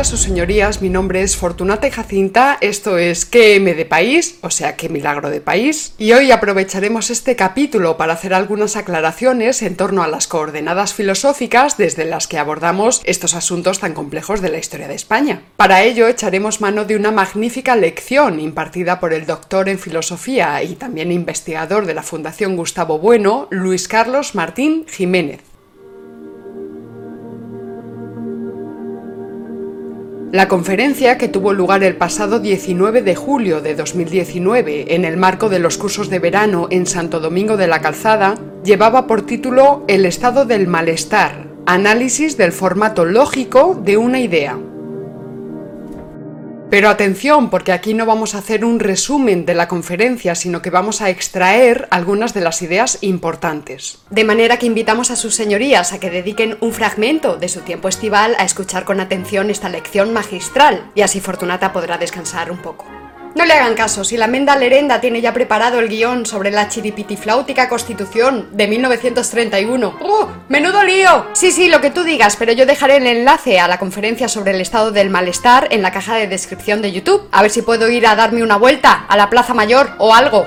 Días, señorías. Mi nombre es Fortunata y Jacinta. Esto es QM de País, o sea, qué milagro de país. Y hoy aprovecharemos este capítulo para hacer algunas aclaraciones en torno a las coordenadas filosóficas desde las que abordamos estos asuntos tan complejos de la historia de España. Para ello echaremos mano de una magnífica lección impartida por el doctor en filosofía y también investigador de la Fundación Gustavo Bueno, Luis Carlos Martín Jiménez. La conferencia, que tuvo lugar el pasado 19 de julio de 2019 en el marco de los cursos de verano en Santo Domingo de la Calzada, llevaba por título El estado del malestar, análisis del formato lógico de una idea. Pero atención, porque aquí no vamos a hacer un resumen de la conferencia, sino que vamos a extraer algunas de las ideas importantes. De manera que invitamos a sus señorías a que dediquen un fragmento de su tiempo estival a escuchar con atención esta lección magistral, y así Fortunata podrá descansar un poco. No le hagan caso, si la Menda Lerenda tiene ya preparado el guion sobre la chiripitifláutica constitución de 1931. ¡Uh! ¡Menudo lío! Sí, sí, lo que tú digas, pero yo dejaré el enlace a la conferencia sobre el estado del malestar en la caja de descripción de YouTube. A ver si puedo ir a darme una vuelta a la Plaza Mayor o algo.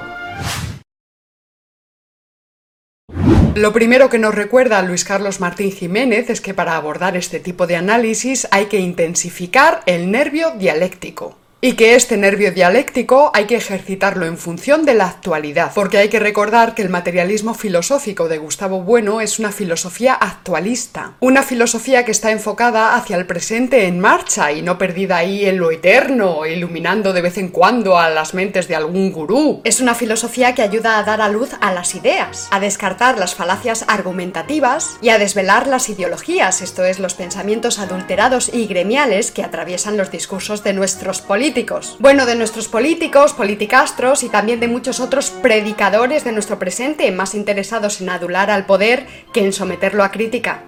Lo primero que nos recuerda Luis Carlos Martín Jiménez es que para abordar este tipo de análisis hay que intensificar el nervio dialéctico y que este nervio dialéctico hay que ejercitarlo en función de la actualidad, porque hay que recordar que el materialismo filosófico de Gustavo Bueno es una filosofía actualista, una filosofía que está enfocada hacia el presente en marcha y no perdida ahí en lo eterno, iluminando de vez en cuando a las mentes de algún gurú. Es una filosofía que ayuda a dar a luz a las ideas, a descartar las falacias argumentativas y a desvelar las ideologías, esto es, los pensamientos adulterados y gremiales que atraviesan los discursos de nuestros políticos bueno, de nuestros políticos, politicastros y también de muchos otros predicadores de nuestro presente, más interesados en adular al poder que en someterlo a crítica.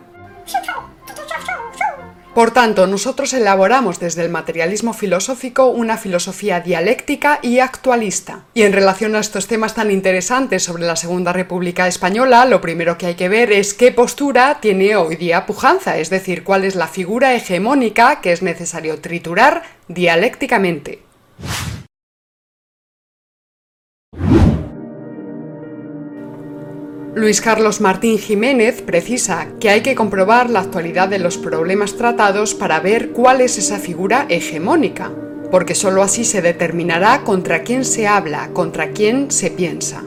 Por tanto, nosotros elaboramos desde el materialismo filosófico una filosofía dialéctica y actualista. Y en relación a estos temas tan interesantes sobre la Segunda República Española, lo primero que hay que ver es qué postura tiene hoy día pujanza, es decir, cuál es la figura hegemónica que es necesario triturar dialécticamente. Luis Carlos Martín Jiménez precisa que hay que comprobar la actualidad de los problemas tratados para ver cuál es esa figura hegemónica, porque sólo así se determinará contra quién se habla, contra quién se piensa.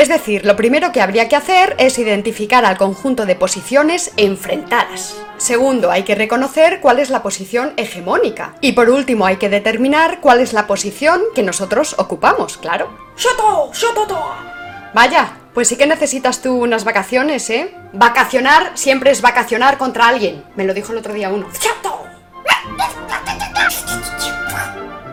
Es decir, lo primero que habría que hacer es identificar al conjunto de posiciones enfrentadas. Segundo, hay que reconocer cuál es la posición hegemónica. Y por último, hay que determinar cuál es la posición que nosotros ocupamos, claro. ¡Shoto! ¡Shototo! Vaya, pues sí que necesitas tú unas vacaciones, ¿eh? Vacacionar siempre es vacacionar contra alguien. Me lo dijo el otro día uno. ¡Shoto!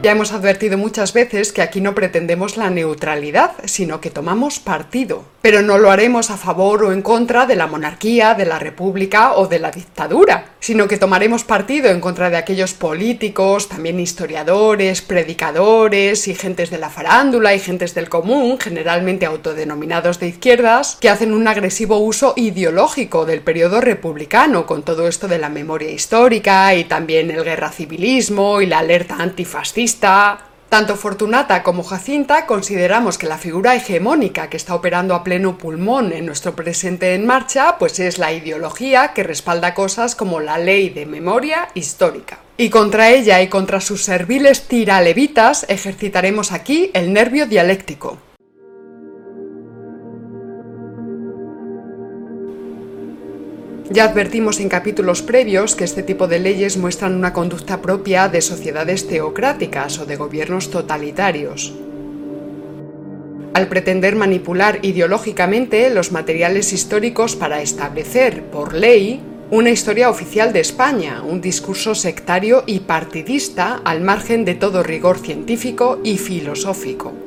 Ya hemos advertido muchas veces que aquí no pretendemos la neutralidad, sino que tomamos partido. Pero no lo haremos a favor o en contra de la monarquía, de la república o de la dictadura, sino que tomaremos partido en contra de aquellos políticos, también historiadores, predicadores y gentes de la farándula y gentes del común, generalmente autodenominados de izquierdas, que hacen un agresivo uso ideológico del periodo republicano, con todo esto de la memoria histórica y también el guerra civilismo y la alerta antifascista. Tanto Fortunata como Jacinta consideramos que la figura hegemónica que está operando a pleno pulmón en nuestro presente en marcha, pues es la ideología que respalda cosas como la ley de memoria histórica. Y contra ella y contra sus serviles tiralevitas ejercitaremos aquí el nervio dialéctico. Ya advertimos en capítulos previos que este tipo de leyes muestran una conducta propia de sociedades teocráticas o de gobiernos totalitarios. Al pretender manipular ideológicamente los materiales históricos para establecer, por ley, una historia oficial de España, un discurso sectario y partidista al margen de todo rigor científico y filosófico.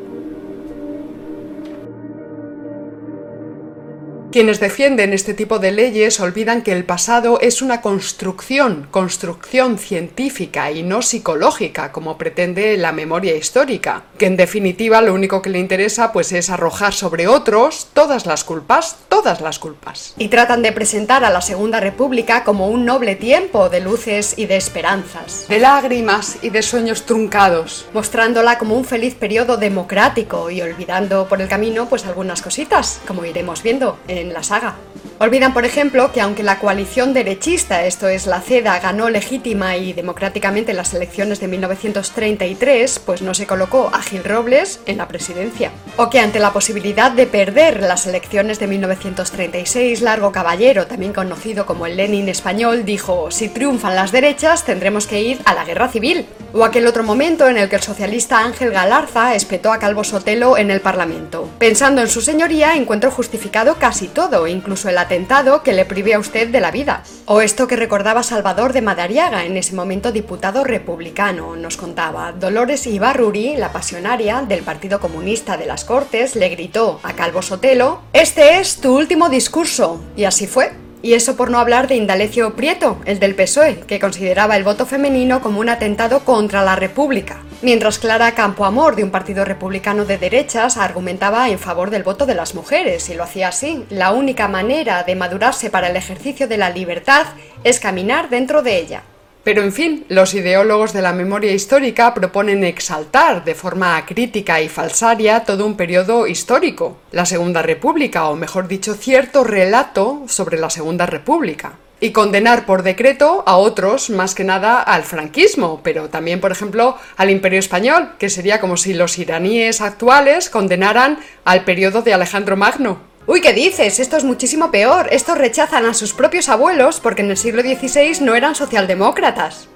Quienes defienden este tipo de leyes olvidan que el pasado es una construcción, construcción científica y no psicológica, como pretende la memoria histórica, que en definitiva lo único que le interesa pues es arrojar sobre otros todas las culpas, todas las culpas. Y tratan de presentar a la Segunda República como un noble tiempo de luces y de esperanzas, de lágrimas y de sueños truncados, mostrándola como un feliz periodo democrático y olvidando por el camino pues algunas cositas, como iremos viendo en la saga. Olvidan, por ejemplo, que aunque la coalición derechista, esto es la CEDA, ganó legítima y democráticamente las elecciones de 1933, pues no se colocó a Gil Robles en la presidencia. O que ante la posibilidad de perder las elecciones de 1936, Largo Caballero, también conocido como el Lenin español, dijo, si triunfan las derechas tendremos que ir a la guerra civil. O aquel otro momento en el que el socialista Ángel Galarza espetó a Calvo Sotelo en el Parlamento. Pensando en su señoría, encuentro justificado casi todo, incluso el atentado que le prive a usted de la vida. O esto que recordaba Salvador de Madariaga, en ese momento diputado republicano, nos contaba. Dolores Ibarruri, la pasionaria del Partido Comunista de las Cortes, le gritó a Calvo Sotelo, Este es tu último discurso. Y así fue. Y eso por no hablar de Indalecio Prieto, el del PSOE, que consideraba el voto femenino como un atentado contra la República. Mientras Clara Campoamor, de un partido republicano de derechas, argumentaba en favor del voto de las mujeres, y lo hacía así. La única manera de madurarse para el ejercicio de la libertad es caminar dentro de ella. Pero en fin, los ideólogos de la memoria histórica proponen exaltar de forma crítica y falsaria todo un periodo histórico, la Segunda República, o mejor dicho, cierto relato sobre la Segunda República. Y condenar por decreto a otros, más que nada al franquismo, pero también, por ejemplo, al Imperio Español, que sería como si los iraníes actuales condenaran al periodo de Alejandro Magno. Uy, ¿qué dices? Esto es muchísimo peor. Estos rechazan a sus propios abuelos porque en el siglo XVI no eran socialdemócratas.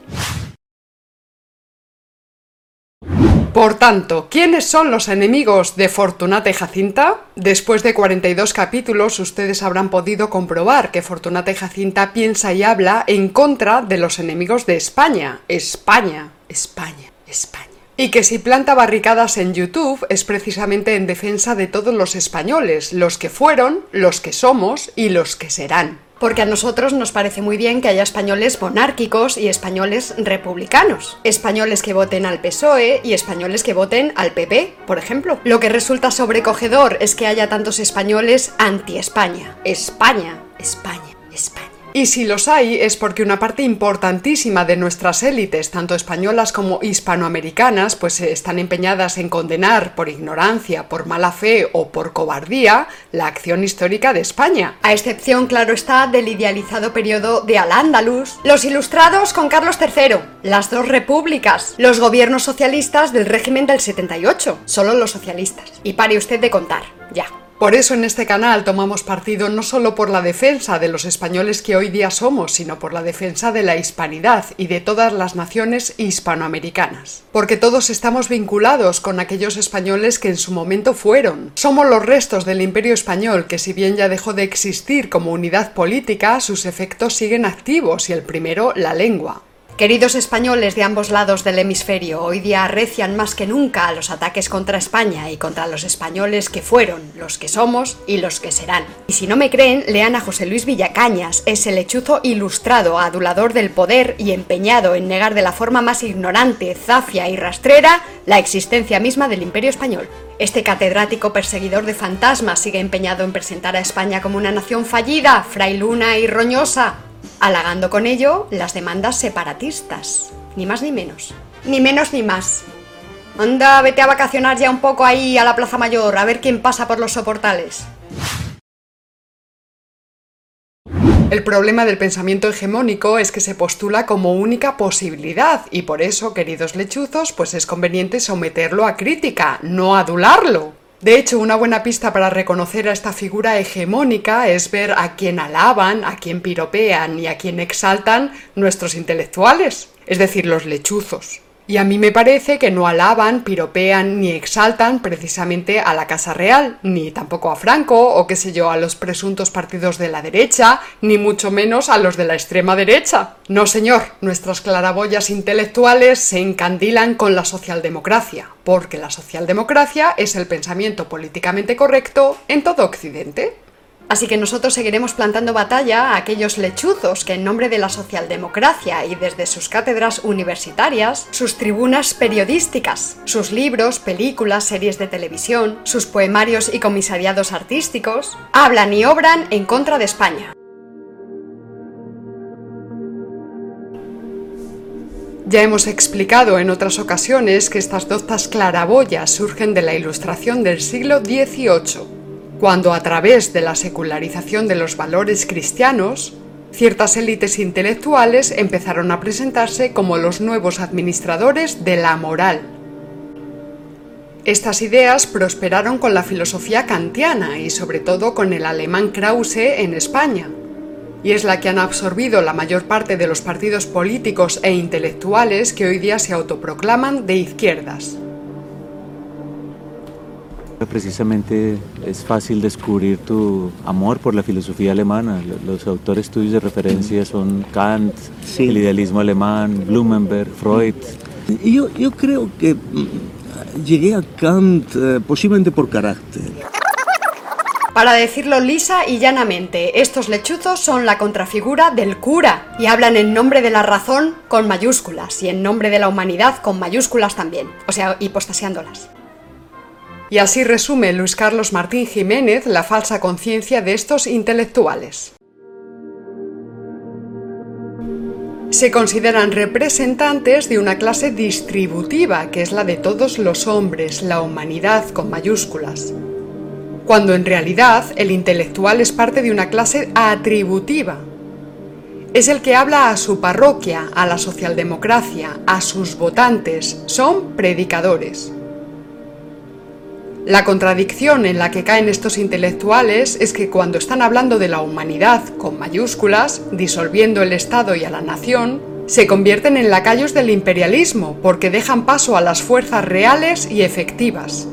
Por tanto, ¿quiénes son los enemigos de Fortunata y Jacinta? Después de 42 capítulos, ustedes habrán podido comprobar que Fortunata y Jacinta piensa y habla en contra de los enemigos de España. España, España, España. Y que si planta barricadas en YouTube es precisamente en defensa de todos los españoles, los que fueron, los que somos y los que serán. Porque a nosotros nos parece muy bien que haya españoles monárquicos y españoles republicanos. Españoles que voten al PSOE y españoles que voten al PP, por ejemplo. Lo que resulta sobrecogedor es que haya tantos españoles anti-España. España, España, España. Y si los hay es porque una parte importantísima de nuestras élites, tanto españolas como hispanoamericanas, pues eh, están empeñadas en condenar por ignorancia, por mala fe o por cobardía la acción histórica de España. A excepción, claro está, del idealizado periodo de Al-Ándalus, los ilustrados con Carlos III, las dos repúblicas, los gobiernos socialistas del régimen del 78, solo los socialistas. Y pare usted de contar, ya. Por eso en este canal tomamos partido no solo por la defensa de los españoles que hoy día somos, sino por la defensa de la hispanidad y de todas las naciones hispanoamericanas. Porque todos estamos vinculados con aquellos españoles que en su momento fueron. Somos los restos del imperio español que si bien ya dejó de existir como unidad política, sus efectos siguen activos y el primero la lengua. Queridos españoles de ambos lados del hemisferio, hoy día arrecian más que nunca a los ataques contra España y contra los españoles que fueron, los que somos y los que serán. Y si no me creen, lean a José Luis Villacañas, ese lechuzo ilustrado, adulador del poder y empeñado en negar de la forma más ignorante, zafia y rastrera la existencia misma del imperio español. Este catedrático perseguidor de fantasmas sigue empeñado en presentar a España como una nación fallida, frailuna y roñosa, halagando con ello las demandas separatistas, ni más ni menos. Ni menos ni más. Anda, vete a vacacionar ya un poco ahí a la Plaza Mayor, a ver quién pasa por los soportales. El problema del pensamiento hegemónico es que se postula como única posibilidad y por eso, queridos lechuzos, pues es conveniente someterlo a crítica, no adularlo. De hecho, una buena pista para reconocer a esta figura hegemónica es ver a quién alaban, a quién piropean y a quién exaltan nuestros intelectuales, es decir, los lechuzos. Y a mí me parece que no alaban, piropean ni exaltan precisamente a la Casa Real, ni tampoco a Franco o qué sé yo, a los presuntos partidos de la derecha, ni mucho menos a los de la extrema derecha. No, señor, nuestras claraboyas intelectuales se encandilan con la socialdemocracia, porque la socialdemocracia es el pensamiento políticamente correcto en todo Occidente. Así que nosotros seguiremos plantando batalla a aquellos lechuzos que en nombre de la socialdemocracia y desde sus cátedras universitarias, sus tribunas periodísticas, sus libros, películas, series de televisión, sus poemarios y comisariados artísticos, hablan y obran en contra de España. Ya hemos explicado en otras ocasiones que estas doctas claraboyas surgen de la Ilustración del siglo XVIII cuando a través de la secularización de los valores cristianos, ciertas élites intelectuales empezaron a presentarse como los nuevos administradores de la moral. Estas ideas prosperaron con la filosofía kantiana y sobre todo con el alemán Krause en España, y es la que han absorbido la mayor parte de los partidos políticos e intelectuales que hoy día se autoproclaman de izquierdas. Precisamente es fácil descubrir tu amor por la filosofía alemana. Los autores tuyos de referencia son Kant, el idealismo alemán, Blumenberg, Freud. Yo, yo creo que mm, llegué a Kant eh, posiblemente por carácter. Para decirlo lisa y llanamente, estos lechuzos son la contrafigura del cura y hablan en nombre de la razón con mayúsculas y en nombre de la humanidad con mayúsculas también, o sea, hipostasiándolas. Y así resume Luis Carlos Martín Jiménez la falsa conciencia de estos intelectuales. Se consideran representantes de una clase distributiva, que es la de todos los hombres, la humanidad con mayúsculas, cuando en realidad el intelectual es parte de una clase atributiva. Es el que habla a su parroquia, a la socialdemocracia, a sus votantes, son predicadores. La contradicción en la que caen estos intelectuales es que cuando están hablando de la humanidad con mayúsculas, disolviendo el Estado y a la nación, se convierten en lacayos del imperialismo porque dejan paso a las fuerzas reales y efectivas.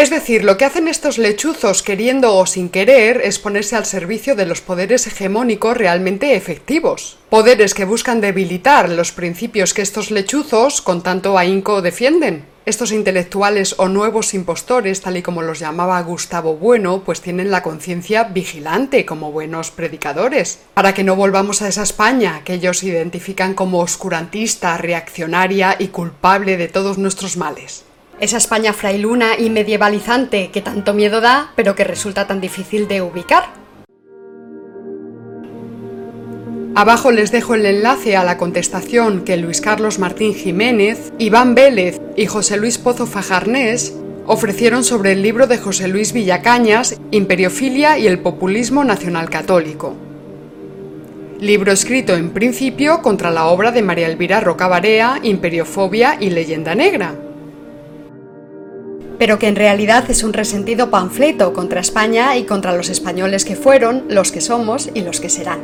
Es decir, lo que hacen estos lechuzos queriendo o sin querer es ponerse al servicio de los poderes hegemónicos realmente efectivos. Poderes que buscan debilitar los principios que estos lechuzos con tanto ahínco defienden. Estos intelectuales o nuevos impostores, tal y como los llamaba Gustavo Bueno, pues tienen la conciencia vigilante como buenos predicadores, para que no volvamos a esa España que ellos identifican como oscurantista, reaccionaria y culpable de todos nuestros males. Esa España frailuna y medievalizante que tanto miedo da, pero que resulta tan difícil de ubicar. Abajo les dejo el enlace a la contestación que Luis Carlos Martín Jiménez, Iván Vélez y José Luis Pozo Fajarnés ofrecieron sobre el libro de José Luis Villacañas, Imperiofilia y el populismo nacional católico. Libro escrito en principio contra la obra de María Elvira Rocabarea, Imperiofobia y Leyenda Negra. Pero que en realidad es un resentido panfleto contra España y contra los españoles que fueron, los que somos y los que serán.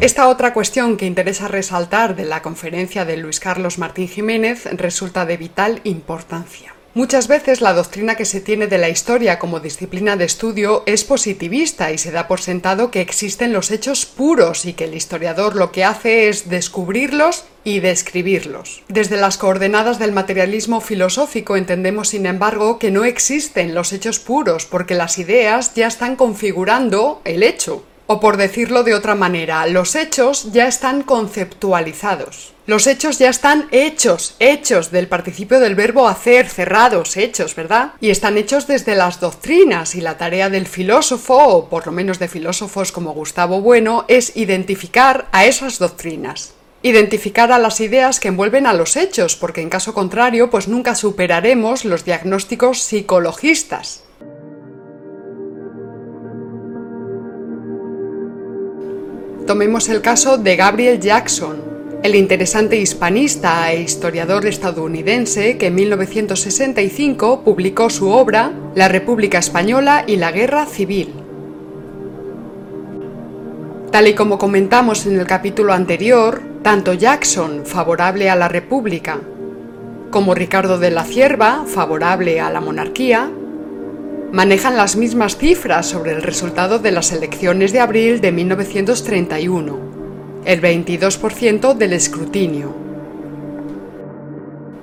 Esta otra cuestión que interesa resaltar de la conferencia de Luis Carlos Martín Jiménez resulta de vital importancia. Muchas veces la doctrina que se tiene de la historia como disciplina de estudio es positivista y se da por sentado que existen los hechos puros y que el historiador lo que hace es descubrirlos y describirlos. Desde las coordenadas del materialismo filosófico entendemos, sin embargo, que no existen los hechos puros porque las ideas ya están configurando el hecho. O por decirlo de otra manera, los hechos ya están conceptualizados. Los hechos ya están hechos, hechos del participio del verbo hacer, cerrados, hechos, ¿verdad? Y están hechos desde las doctrinas y la tarea del filósofo, o por lo menos de filósofos como Gustavo Bueno, es identificar a esas doctrinas. Identificar a las ideas que envuelven a los hechos, porque en caso contrario, pues nunca superaremos los diagnósticos psicologistas. Tomemos el caso de Gabriel Jackson, el interesante hispanista e historiador estadounidense que en 1965 publicó su obra La República Española y la Guerra Civil. Tal y como comentamos en el capítulo anterior, tanto Jackson, favorable a la República, como Ricardo de la Cierva, favorable a la monarquía, manejan las mismas cifras sobre el resultado de las elecciones de abril de 1931, el 22% del escrutinio.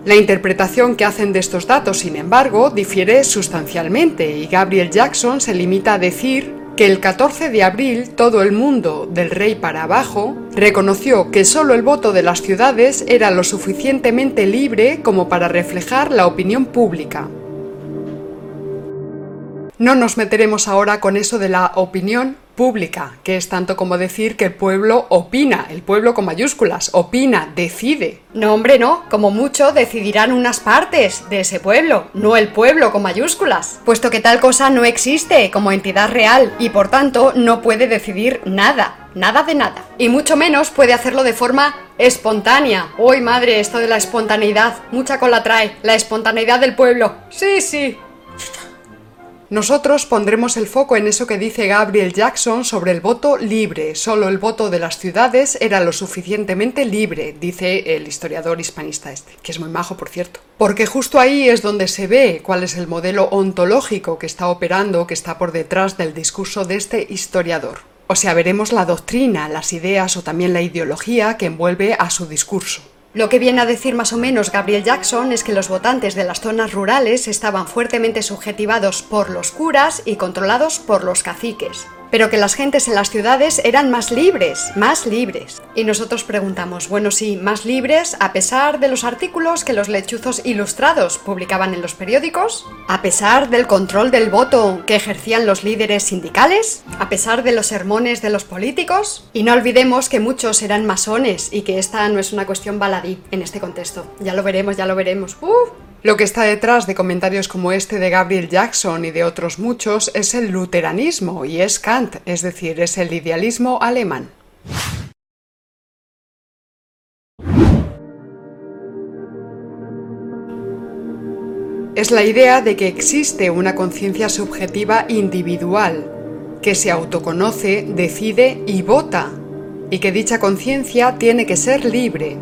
La interpretación que hacen de estos datos, sin embargo, difiere sustancialmente y Gabriel Jackson se limita a decir que el 14 de abril todo el mundo, del rey para abajo, reconoció que solo el voto de las ciudades era lo suficientemente libre como para reflejar la opinión pública. No nos meteremos ahora con eso de la opinión pública, que es tanto como decir que el pueblo opina, el pueblo con mayúsculas, opina, decide. No, hombre, no, como mucho decidirán unas partes de ese pueblo, no el pueblo con mayúsculas, puesto que tal cosa no existe como entidad real y por tanto no puede decidir nada, nada de nada. Y mucho menos puede hacerlo de forma espontánea. Uy, madre, esto de la espontaneidad, mucha cola trae, la espontaneidad del pueblo. Sí, sí, nosotros pondremos el foco en eso que dice Gabriel Jackson sobre el voto libre. Solo el voto de las ciudades era lo suficientemente libre, dice el historiador hispanista este, que es muy majo, por cierto. Porque justo ahí es donde se ve cuál es el modelo ontológico que está operando, que está por detrás del discurso de este historiador. O sea, veremos la doctrina, las ideas o también la ideología que envuelve a su discurso. Lo que viene a decir más o menos Gabriel Jackson es que los votantes de las zonas rurales estaban fuertemente subjetivados por los curas y controlados por los caciques pero que las gentes en las ciudades eran más libres, más libres. Y nosotros preguntamos, bueno, sí, más libres a pesar de los artículos que los lechuzos ilustrados publicaban en los periódicos, a pesar del control del voto que ejercían los líderes sindicales, a pesar de los sermones de los políticos. Y no olvidemos que muchos eran masones y que esta no es una cuestión baladí en este contexto. Ya lo veremos, ya lo veremos. Lo que está detrás de comentarios como este de Gabriel Jackson y de otros muchos es el luteranismo y es Kant, es decir, es el idealismo alemán. Es la idea de que existe una conciencia subjetiva individual, que se autoconoce, decide y vota, y que dicha conciencia tiene que ser libre,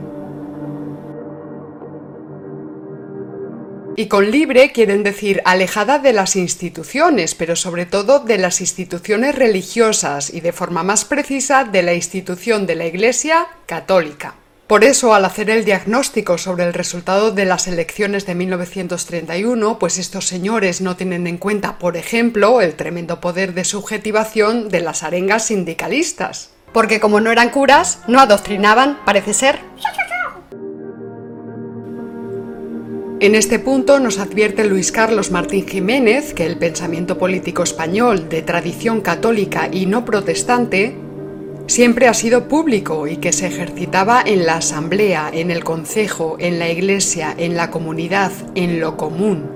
Y con libre quieren decir alejada de las instituciones, pero sobre todo de las instituciones religiosas y de forma más precisa de la institución de la Iglesia católica. Por eso, al hacer el diagnóstico sobre el resultado de las elecciones de 1931, pues estos señores no tienen en cuenta, por ejemplo, el tremendo poder de subjetivación de las arengas sindicalistas. Porque como no eran curas, no adoctrinaban, parece ser. En este punto nos advierte Luis Carlos Martín Jiménez que el pensamiento político español de tradición católica y no protestante siempre ha sido público y que se ejercitaba en la asamblea, en el concejo, en la iglesia, en la comunidad, en lo común.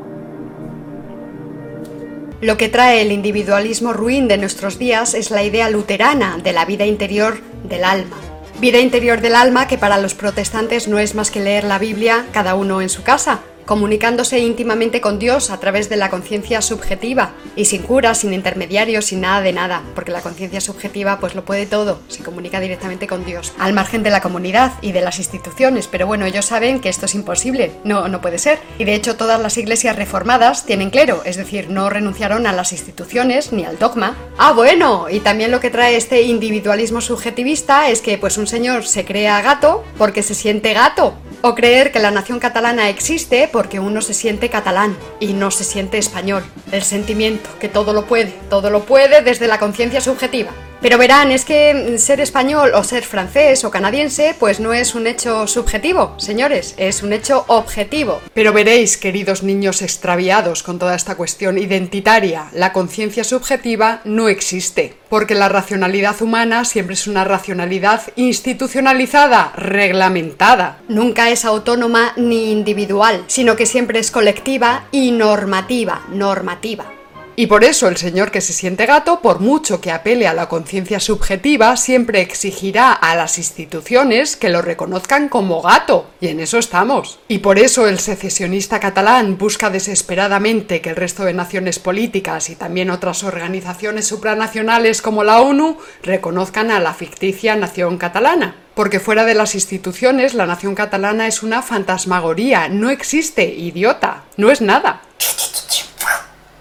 Lo que trae el individualismo ruin de nuestros días es la idea luterana de la vida interior del alma. Vida interior del alma que para los protestantes no es más que leer la Biblia cada uno en su casa, comunicándose íntimamente con Dios a través de la conciencia subjetiva y sin cura, sin intermediarios, sin nada de nada, porque la conciencia subjetiva pues lo puede todo, se comunica directamente con Dios, al margen de la comunidad y de las instituciones, pero bueno, ellos saben que esto es imposible, no, no puede ser, y de hecho todas las iglesias reformadas tienen clero, es decir, no renunciaron a las instituciones ni al dogma. Ah, bueno, y también lo que trae este individualismo subjetivista es que pues un señor se crea gato porque se siente gato, o creer que la nación catalana existe porque uno se siente catalán y no se siente español. El sentimiento, que todo lo puede, todo lo puede desde la conciencia subjetiva. Pero verán, es que ser español o ser francés o canadiense pues no es un hecho subjetivo, señores, es un hecho objetivo. Pero veréis, queridos niños extraviados con toda esta cuestión identitaria, la conciencia subjetiva no existe, porque la racionalidad humana siempre es una racionalidad institucionalizada, reglamentada. Nunca es autónoma ni individual, sino que siempre es colectiva y normativa, normativa. Y por eso el señor que se siente gato, por mucho que apele a la conciencia subjetiva, siempre exigirá a las instituciones que lo reconozcan como gato. Y en eso estamos. Y por eso el secesionista catalán busca desesperadamente que el resto de naciones políticas y también otras organizaciones supranacionales como la ONU reconozcan a la ficticia nación catalana porque fuera de las instituciones la nación catalana es una fantasmagoría, no existe, idiota, no es nada.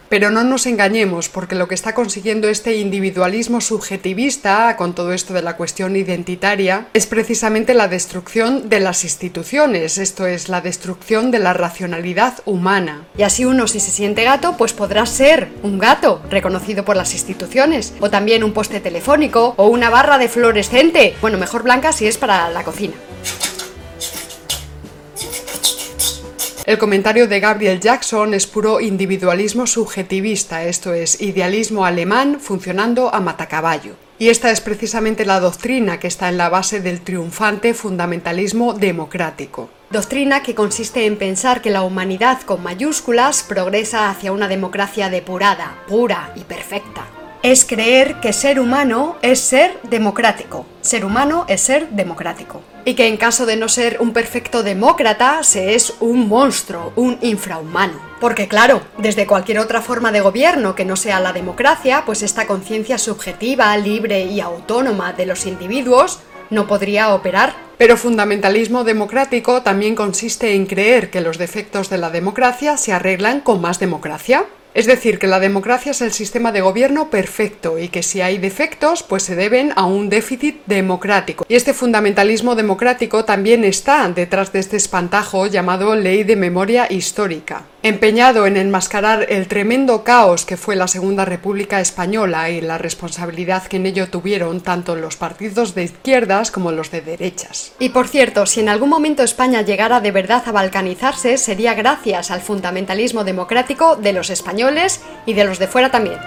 Pero no nos engañemos, porque lo que está consiguiendo este individualismo subjetivista, con todo esto de la cuestión identitaria, es precisamente la destrucción de las instituciones, esto es, la destrucción de la racionalidad humana. Y así uno, si se siente gato, pues podrá ser un gato, reconocido por las instituciones, o también un poste telefónico, o una barra de fluorescente, bueno, mejor blanca si es para la cocina. El comentario de Gabriel Jackson es puro individualismo subjetivista, esto es, idealismo alemán funcionando a matacaballo. Y esta es precisamente la doctrina que está en la base del triunfante fundamentalismo democrático. Doctrina que consiste en pensar que la humanidad con mayúsculas progresa hacia una democracia depurada, pura y perfecta es creer que ser humano es ser democrático. Ser humano es ser democrático. Y que en caso de no ser un perfecto demócrata, se es un monstruo, un infrahumano. Porque claro, desde cualquier otra forma de gobierno que no sea la democracia, pues esta conciencia subjetiva, libre y autónoma de los individuos no podría operar. Pero fundamentalismo democrático también consiste en creer que los defectos de la democracia se arreglan con más democracia. Es decir, que la democracia es el sistema de gobierno perfecto y que si hay defectos, pues se deben a un déficit democrático. Y este fundamentalismo democrático también está detrás de este espantajo llamado ley de memoria histórica. Empeñado en enmascarar el tremendo caos que fue la Segunda República Española y la responsabilidad que en ello tuvieron tanto los partidos de izquierdas como los de derechas. Y por cierto, si en algún momento España llegara de verdad a balcanizarse, sería gracias al fundamentalismo democrático de los españoles y de los de fuera también.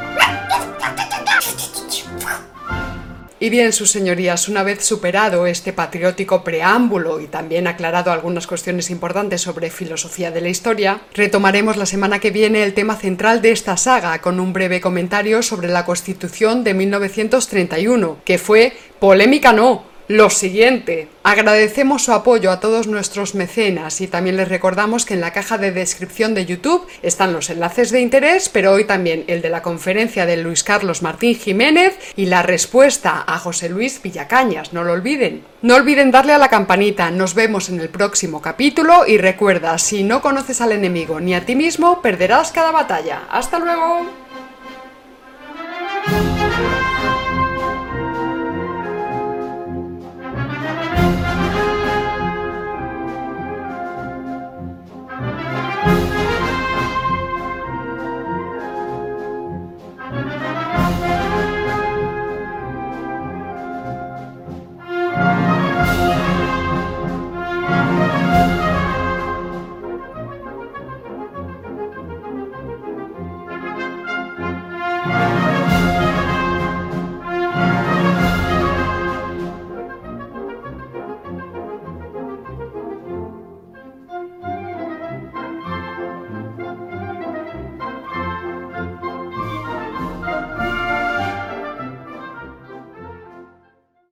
Y bien, sus señorías, una vez superado este patriótico preámbulo y también aclarado algunas cuestiones importantes sobre filosofía de la historia, retomaremos la semana que viene el tema central de esta saga con un breve comentario sobre la Constitución de 1931, que fue polémica no, lo siguiente, agradecemos su apoyo a todos nuestros mecenas y también les recordamos que en la caja de descripción de YouTube están los enlaces de interés, pero hoy también el de la conferencia de Luis Carlos Martín Jiménez y la respuesta a José Luis Villacañas, no lo olviden. No olviden darle a la campanita, nos vemos en el próximo capítulo y recuerda, si no conoces al enemigo ni a ti mismo, perderás cada batalla. ¡Hasta luego!